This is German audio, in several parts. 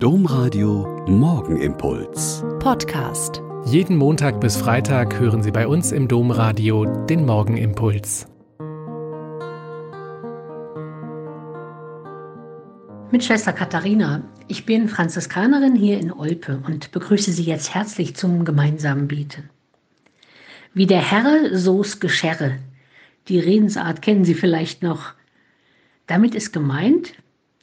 Domradio Morgenimpuls. Podcast. Jeden Montag bis Freitag hören Sie bei uns im Domradio den Morgenimpuls. Mit Schwester Katharina. Ich bin Franziskanerin hier in Olpe und begrüße Sie jetzt herzlich zum gemeinsamen Beten. Wie der Herr, so's Gescherre. Die Redensart kennen Sie vielleicht noch. Damit ist gemeint,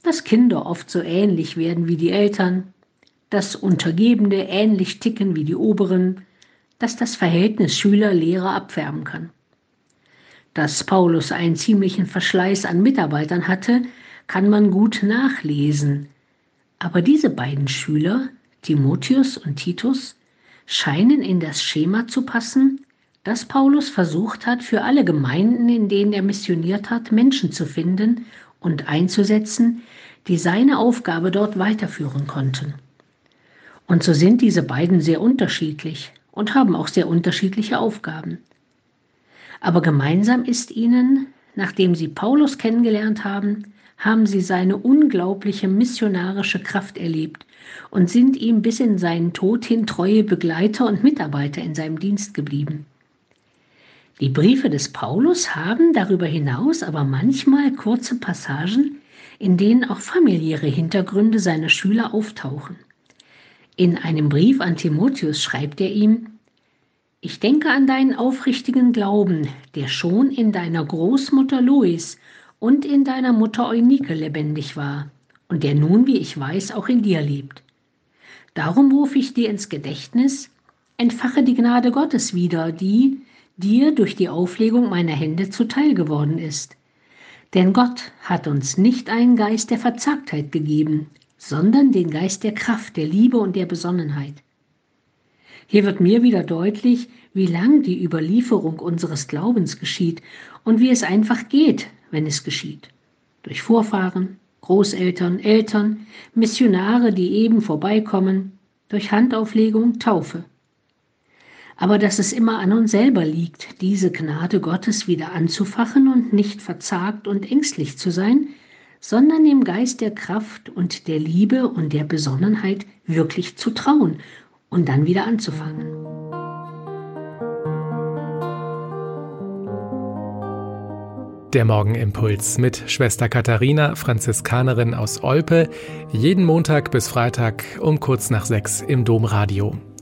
dass Kinder oft so ähnlich werden wie die Eltern, dass Untergebene ähnlich ticken wie die Oberen, dass das Verhältnis Schüler-Lehrer abfärben kann. Dass Paulus einen ziemlichen Verschleiß an Mitarbeitern hatte, kann man gut nachlesen. Aber diese beiden Schüler, Timotheus und Titus, scheinen in das Schema zu passen, das Paulus versucht hat, für alle Gemeinden, in denen er missioniert hat, Menschen zu finden und einzusetzen, die seine Aufgabe dort weiterführen konnten. Und so sind diese beiden sehr unterschiedlich und haben auch sehr unterschiedliche Aufgaben. Aber gemeinsam ist ihnen, nachdem sie Paulus kennengelernt haben, haben sie seine unglaubliche missionarische Kraft erlebt und sind ihm bis in seinen Tod hin treue Begleiter und Mitarbeiter in seinem Dienst geblieben. Die Briefe des Paulus haben darüber hinaus aber manchmal kurze Passagen, in denen auch familiäre Hintergründe seiner Schüler auftauchen. In einem Brief an Timotheus schreibt er ihm, ich denke an deinen aufrichtigen Glauben, der schon in deiner Großmutter Lois und in deiner Mutter Eunike lebendig war und der nun, wie ich weiß, auch in dir lebt. Darum rufe ich dir ins Gedächtnis, entfache die Gnade Gottes wieder, die, dir durch die Auflegung meiner Hände zuteil geworden ist. Denn Gott hat uns nicht einen Geist der Verzagtheit gegeben, sondern den Geist der Kraft, der Liebe und der Besonnenheit. Hier wird mir wieder deutlich, wie lang die Überlieferung unseres Glaubens geschieht und wie es einfach geht, wenn es geschieht. Durch Vorfahren, Großeltern, Eltern, Missionare, die eben vorbeikommen, durch Handauflegung, Taufe aber dass es immer an uns selber liegt, diese Gnade Gottes wieder anzufachen und nicht verzagt und ängstlich zu sein, sondern dem Geist der Kraft und der Liebe und der Besonnenheit wirklich zu trauen und dann wieder anzufangen. Der Morgenimpuls mit Schwester Katharina, Franziskanerin aus Olpe, jeden Montag bis Freitag um kurz nach sechs im Domradio.